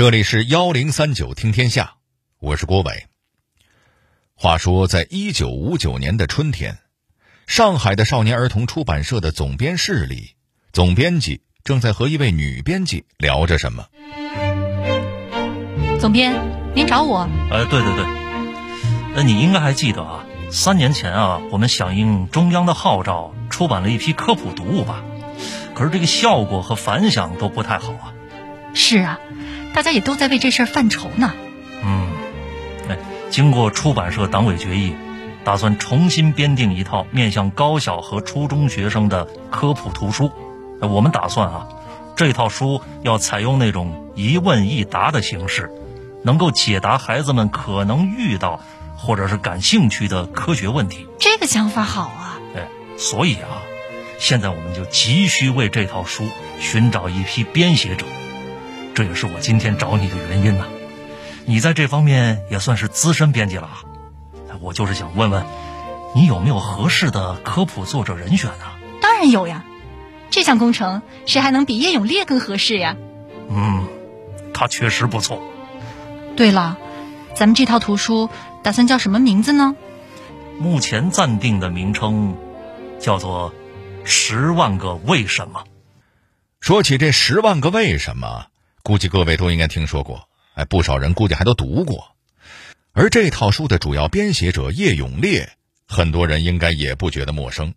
这里是幺零三九听天下，我是郭伟。话说，在一九五九年的春天，上海的少年儿童出版社的总编室里，总编辑正在和一位女编辑聊着什么。总编，您找我？呃，对对对，那，你应该还记得啊，三年前啊，我们响应中央的号召，出版了一批科普读物吧？可是这个效果和反响都不太好啊。是啊，大家也都在为这事儿犯愁呢。嗯，哎，经过出版社党委决议，打算重新编定一套面向高小和初中学生的科普图书。我们打算啊，这套书要采用那种一问一答的形式。能够解答孩子们可能遇到或者是感兴趣的科学问题，这个想法好啊！哎，所以啊，现在我们就急需为这套书寻找一批编写者，这也是我今天找你的原因呐。你在这方面也算是资深编辑了，我就是想问问，你有没有合适的科普作者人选呢？当然有呀，这项工程谁还能比叶永烈更合适呀？嗯，他确实不错。对了，咱们这套图书打算叫什么名字呢？目前暂定的名称叫做《十万个为什么》。说起这十万个为什么，估计各位都应该听说过，哎，不少人估计还都读过。而这套书的主要编写者叶永烈，很多人应该也不觉得陌生。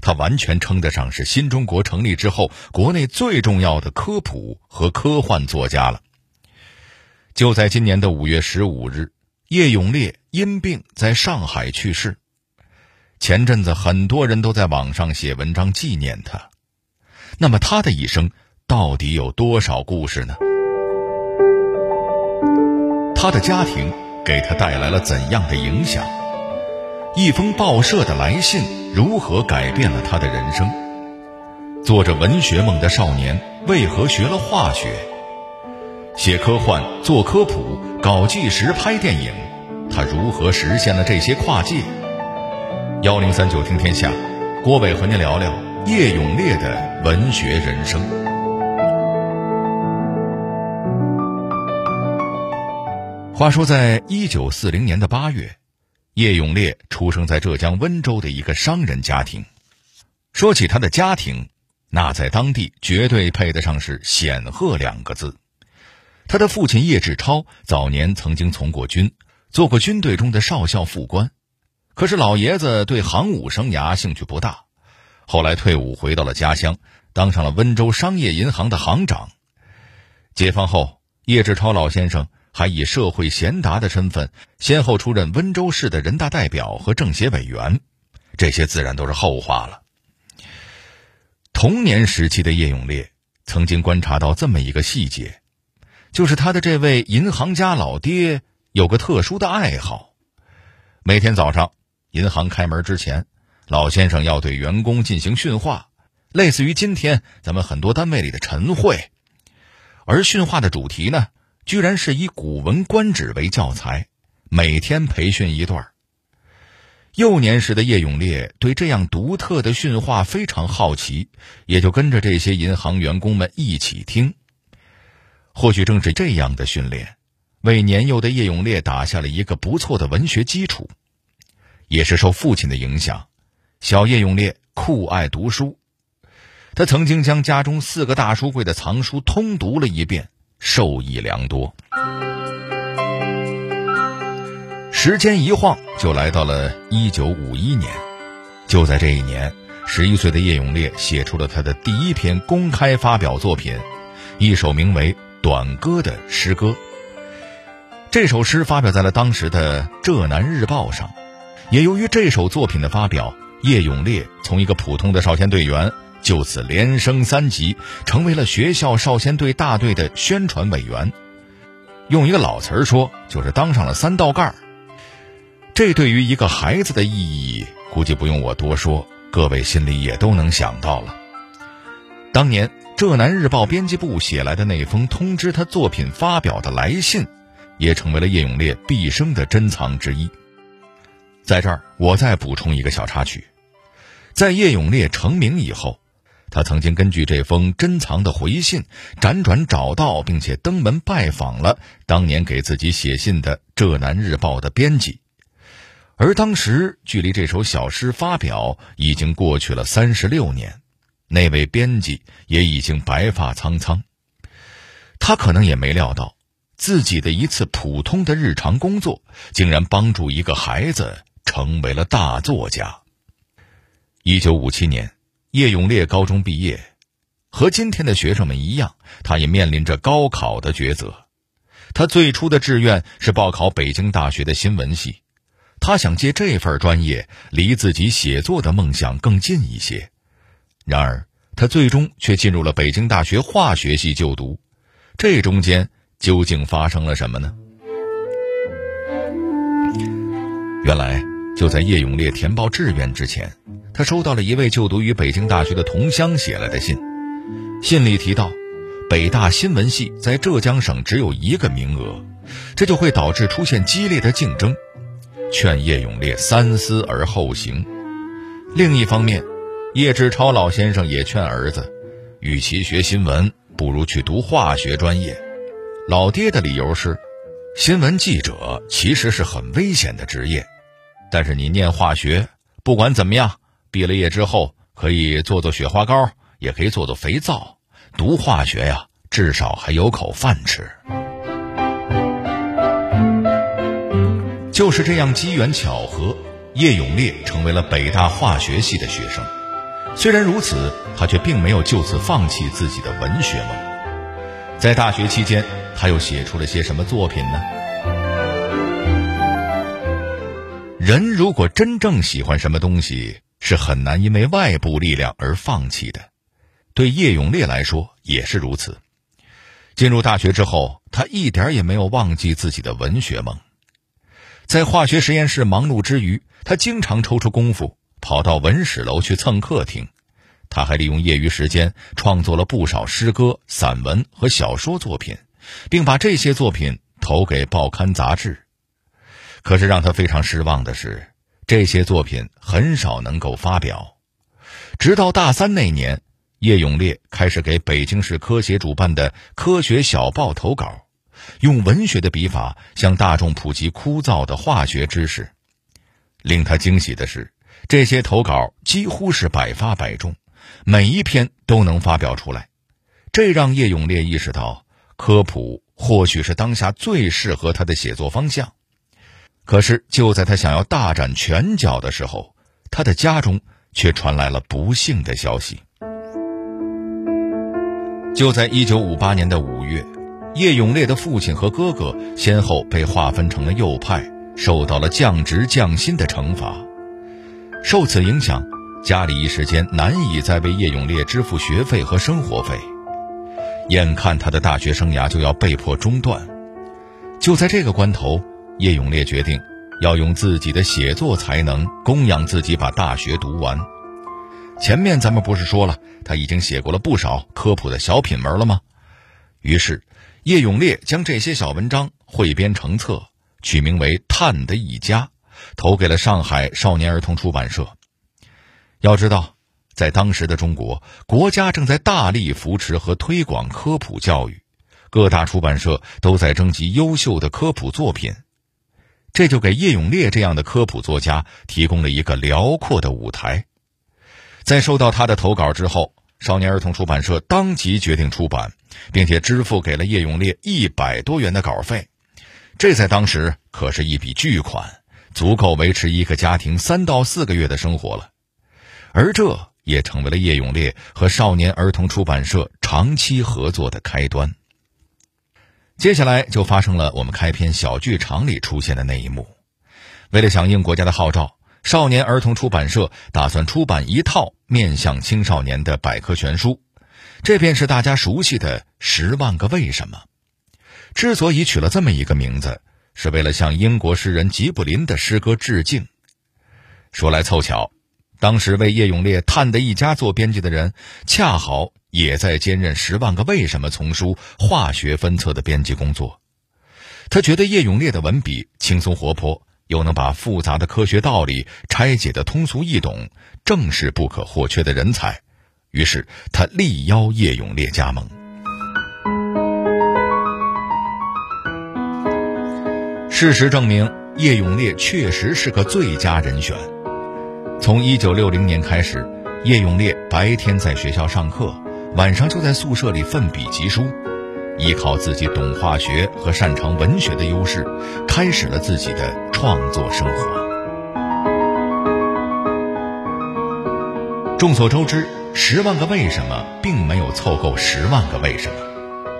他完全称得上是新中国成立之后国内最重要的科普和科幻作家了。就在今年的五月十五日，叶永烈因病在上海去世。前阵子很多人都在网上写文章纪念他。那么他的一生到底有多少故事呢？他的家庭给他带来了怎样的影响？一封报社的来信如何改变了他的人生？做着文学梦的少年为何学了化学？写科幻、做科普、搞纪实、拍电影，他如何实现了这些跨界？幺零三九听天下，郭伟和您聊聊叶永烈的文学人生。话说，在一九四零年的八月，叶永烈出生在浙江温州的一个商人家庭。说起他的家庭，那在当地绝对配得上是显赫两个字。他的父亲叶志超早年曾经从过军，做过军队中的少校副官，可是老爷子对航母生涯兴趣不大，后来退伍回到了家乡，当上了温州商业银行的行长。解放后，叶志超老先生还以社会贤达的身份，先后出任温州市的人大代表和政协委员，这些自然都是后话了。童年时期的叶永烈曾经观察到这么一个细节。就是他的这位银行家老爹有个特殊的爱好，每天早上银行开门之前，老先生要对员工进行训话，类似于今天咱们很多单位里的晨会。而训话的主题呢，居然是以《古文观止》为教材，每天培训一段。幼年时的叶永烈对这样独特的训话非常好奇，也就跟着这些银行员工们一起听。或许正是这样的训练，为年幼的叶永烈打下了一个不错的文学基础。也是受父亲的影响，小叶永烈酷爱读书。他曾经将家中四个大书柜的藏书通读了一遍，受益良多。时间一晃就来到了一九五一年，就在这一年，十一岁的叶永烈写出了他的第一篇公开发表作品，一首名为。短歌的诗歌，这首诗发表在了当时的《浙南日报》上。也由于这首作品的发表，叶永烈从一个普通的少先队员，就此连升三级，成为了学校少先队大队的宣传委员。用一个老词儿说，就是当上了三道杠。这对于一个孩子的意义，估计不用我多说，各位心里也都能想到了。当年。《浙南日报》编辑部写来的那封通知他作品发表的来信，也成为了叶永烈毕生的珍藏之一。在这儿，我再补充一个小插曲：在叶永烈成名以后，他曾经根据这封珍藏的回信，辗转找到并且登门拜访了当年给自己写信的《浙南日报》的编辑，而当时距离这首小诗发表已经过去了三十六年，那位编辑也已经白发苍苍。他可能也没料到，自己的一次普通的日常工作，竟然帮助一个孩子成为了大作家。一九五七年。叶永烈高中毕业，和今天的学生们一样，他也面临着高考的抉择。他最初的志愿是报考北京大学的新闻系，他想借这份专业离自己写作的梦想更近一些。然而，他最终却进入了北京大学化学系就读。这中间究竟发生了什么呢？原来，就在叶永烈填报志愿之前。他收到了一位就读于北京大学的同乡写来的信，信里提到，北大新闻系在浙江省只有一个名额，这就会导致出现激烈的竞争，劝叶永烈三思而后行。另一方面，叶志超老先生也劝儿子，与其学新闻，不如去读化学专业。老爹的理由是，新闻记者其实是很危险的职业，但是你念化学，不管怎么样。毕了业之后，可以做做雪花膏，也可以做做肥皂。读化学呀，至少还有口饭吃。就是这样机缘巧合，叶永烈成为了北大化学系的学生。虽然如此，他却并没有就此放弃自己的文学梦。在大学期间，他又写出了些什么作品呢？人如果真正喜欢什么东西，是很难因为外部力量而放弃的，对叶永烈来说也是如此。进入大学之后，他一点也没有忘记自己的文学梦。在化学实验室忙碌之余，他经常抽出功夫跑到文史楼去蹭课听。他还利用业余时间创作了不少诗歌、散文和小说作品，并把这些作品投给报刊杂志。可是让他非常失望的是。这些作品很少能够发表，直到大三那年，叶永烈开始给北京市科协主办的《科学小报》投稿，用文学的笔法向大众普及枯燥的化学知识。令他惊喜的是，这些投稿几乎是百发百中，每一篇都能发表出来。这让叶永烈意识到，科普或许是当下最适合他的写作方向。可是，就在他想要大展拳脚的时候，他的家中却传来了不幸的消息。就在一九五八年的五月，叶永烈的父亲和哥哥先后被划分成了右派，受到了降职降薪的惩罚。受此影响，家里一时间难以再为叶永烈支付学费和生活费，眼看他的大学生涯就要被迫中断。就在这个关头。叶永烈决定要用自己的写作才能供养自己，把大学读完。前面咱们不是说了，他已经写过了不少科普的小品文了吗？于是，叶永烈将这些小文章汇编成册，取名为《探的一家》，投给了上海少年儿童出版社。要知道，在当时的中国，国家正在大力扶持和推广科普教育，各大出版社都在征集优秀的科普作品。这就给叶永烈这样的科普作家提供了一个辽阔的舞台。在收到他的投稿之后，少年儿童出版社当即决定出版，并且支付给了叶永烈一百多元的稿费。这在当时可是一笔巨款，足够维持一个家庭三到四个月的生活了。而这也成为了叶永烈和少年儿童出版社长期合作的开端。接下来就发生了我们开篇小剧场里出现的那一幕。为了响应国家的号召，少年儿童出版社打算出版一套面向青少年的百科全书，这便是大家熟悉的《十万个为什么》。之所以取了这么一个名字，是为了向英国诗人吉卜林的诗歌致敬。说来凑巧，当时为叶永烈《探的一家》做编辑的人，恰好。也在兼任《十万个为什么》丛书化学分册的编辑工作。他觉得叶永烈的文笔轻松活泼，又能把复杂的科学道理拆解的通俗易懂，正是不可或缺的人才，于是他力邀叶永烈加盟。事实证明，叶永烈确实是个最佳人选。从1960年开始，叶永烈白天在学校上课，晚上就在宿舍里奋笔疾书，依靠自己懂化学和擅长文学的优势，开始了自己的创作生活。众所周知，《十万个为什么》并没有凑够十万个为什么。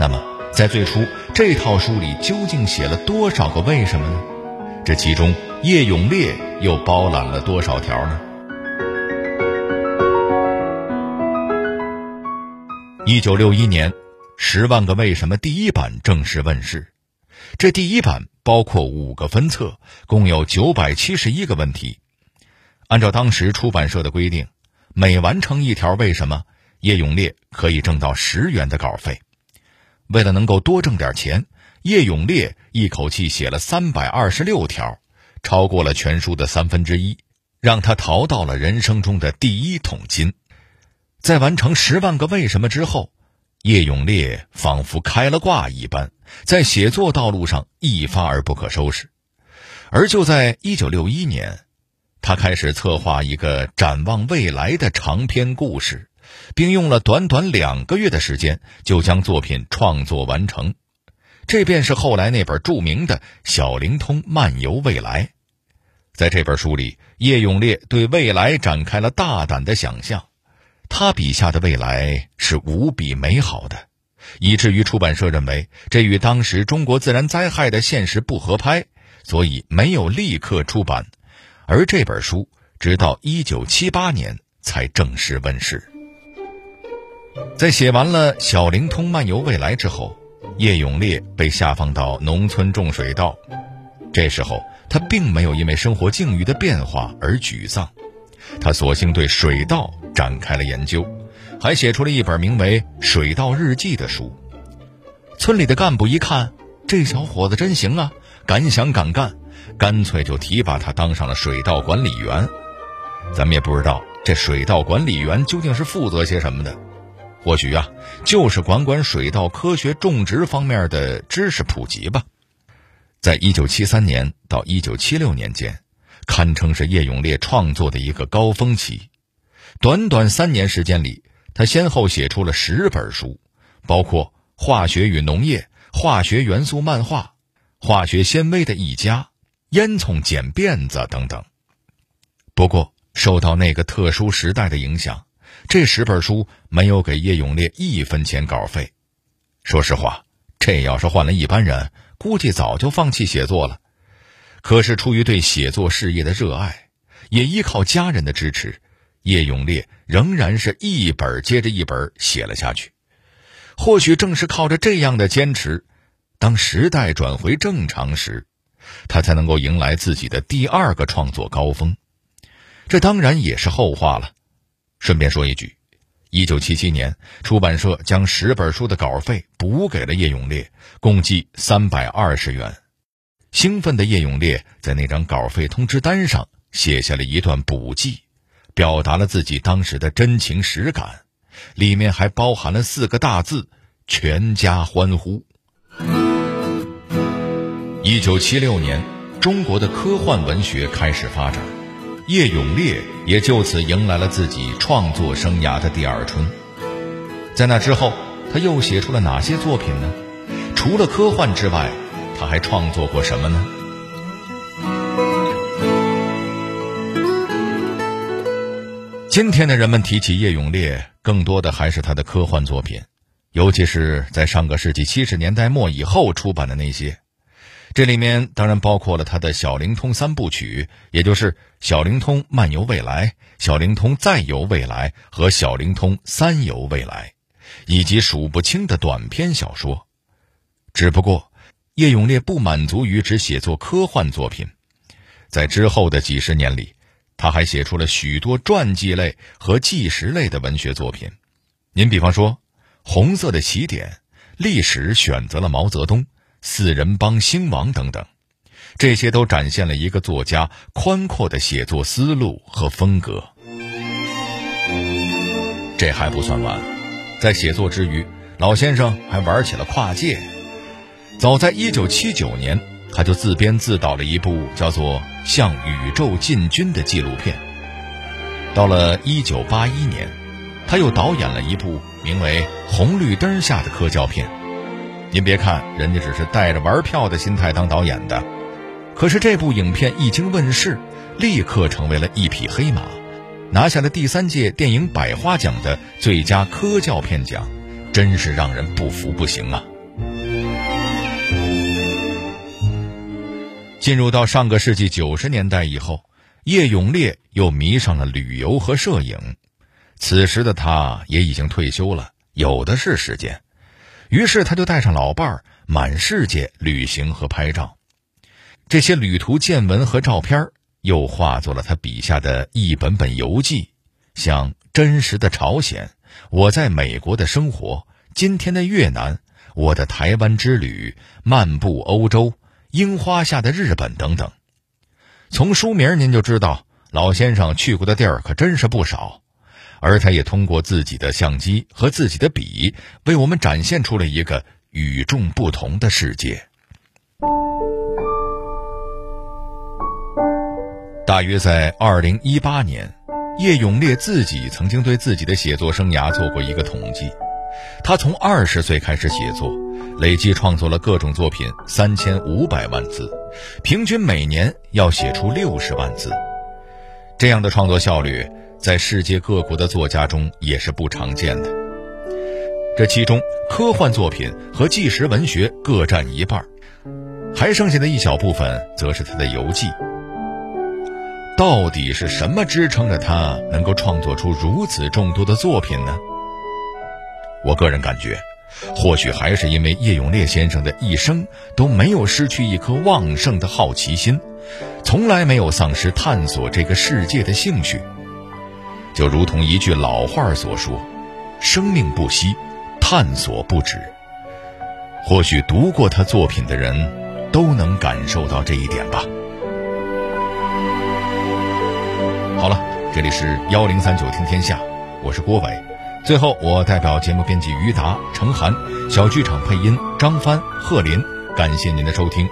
那么，在最初这套书里究竟写了多少个为什么呢？这其中叶永烈又包揽了多少条呢？一九六一年，《十万个为什么》第一版正式问世。这第一版包括五个分册，共有九百七十一个问题。按照当时出版社的规定。每完成一条，为什么叶永烈可以挣到十元的稿费？为了能够多挣点钱，叶永烈一口气写了三百二十六条，超过了全书的三分之一，让他淘到了人生中的第一桶金。在完成十万个为什么之后，叶永烈仿佛开了挂一般，在写作道路上一发而不可收拾。而就在一九六一年。他开始策划一个展望未来的长篇故事，并用了短短两个月的时间就将作品创作完成。这便是后来那本著名的《小灵通漫游未来》。在这本书里，叶永烈对未来展开了大胆的想象，他笔下的未来是无比美好的，以至于出版社认为这与当时中国自然灾害的现实不合拍，所以没有立刻出版。而这本书直到一九七八年才正式问世。在写完了《小灵通漫游未来》之后，叶永烈被下放到农村种水稻。这时候，他并没有因为生活境遇的变化而沮丧，他索性对水稻展开了研究，还写出了一本名为《水稻日记》的书。村里的干部一看，这小伙子真行啊，敢想敢干。干脆就提拔他当上了水稻管理员。咱们也不知道这水稻管理员究竟是负责些什么的，或许啊，就是管管水稻科学种植方面的知识普及吧。在一九七三年到一九七六年间，堪称是叶永烈创作的一个高峰期。短短三年时间里，他先后写出了十本书，包括《化学与农业》《化学元素漫画》《化学纤维的一家》。烟囱剪辫子等等。不过，受到那个特殊时代的影响，这十本书没有给叶永烈一分钱稿费。说实话，这要是换了一般人，估计早就放弃写作了。可是，出于对写作事业的热爱，也依靠家人的支持，叶永烈仍然是一本接着一本写了下去。或许正是靠着这样的坚持，当时代转回正常时。他才能够迎来自己的第二个创作高峰，这当然也是后话了。顺便说一句，一九七七年，出版社将十本书的稿费补给了叶永烈，共计三百二十元。兴奋的叶永烈在那张稿费通知单上写下了一段补记，表达了自己当时的真情实感，里面还包含了四个大字：全家欢呼。一九七六年，中国的科幻文学开始发展，叶永烈也就此迎来了自己创作生涯的第二春。在那之后，他又写出了哪些作品呢？除了科幻之外，他还创作过什么呢？今天的人们提起叶永烈，更多的还是他的科幻作品，尤其是在上个世纪七十年代末以后出版的那些。这里面当然包括了他的《小灵通三部曲》，也就是《小灵通漫游未来》《小灵通再游未来》和《小灵通三游未来》，以及数不清的短篇小说。只不过，叶永烈不满足于只写作科幻作品，在之后的几十年里，他还写出了许多传记类和纪实类的文学作品。您比方说，《红色的起点》，历史选择了毛泽东。四人帮兴亡等等，这些都展现了一个作家宽阔的写作思路和风格。这还不算完，在写作之余，老先生还玩起了跨界。早在1979年，他就自编自导了一部叫做《向宇宙进军》的纪录片。到了1981年，他又导演了一部名为《红绿灯下的科教片》。您别看人家只是带着玩票的心态当导演的，可是这部影片一经问世，立刻成为了一匹黑马，拿下了第三届电影百花奖的最佳科教片奖，真是让人不服不行啊！进入到上个世纪九十年代以后，叶永烈又迷上了旅游和摄影，此时的他也已经退休了，有的是时间。于是他就带上老伴儿满世界旅行和拍照，这些旅途见闻和照片又化作了他笔下的一本本游记，像真实的朝鲜、我在美国的生活、今天的越南、我的台湾之旅、漫步欧洲、樱花下的日本等等。从书名您就知道，老先生去过的地儿可真是不少。而他也通过自己的相机和自己的笔，为我们展现出了一个与众不同的世界。大约在二零一八年，叶永烈自己曾经对自己的写作生涯做过一个统计，他从二十岁开始写作，累计创作了各种作品三千五百万字，平均每年要写出六十万字，这样的创作效率。在世界各国的作家中也是不常见的。这其中，科幻作品和纪实文学各占一半，还剩下的一小部分则是他的游记。到底是什么支撑着他能够创作出如此众多的作品呢？我个人感觉，或许还是因为叶永烈先生的一生都没有失去一颗旺盛的好奇心，从来没有丧失探索这个世界的兴趣。就如同一句老话所说：“生命不息，探索不止。”或许读过他作品的人，都能感受到这一点吧。好了，这里是幺零三九听天下，我是郭伟。最后，我代表节目编辑于达、程涵，小剧场配音张帆、贺林，感谢您的收听。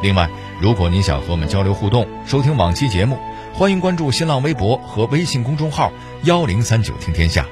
另外，如果您想和我们交流互动，收听往期节目。欢迎关注新浪微博和微信公众号“幺零三九听天下”。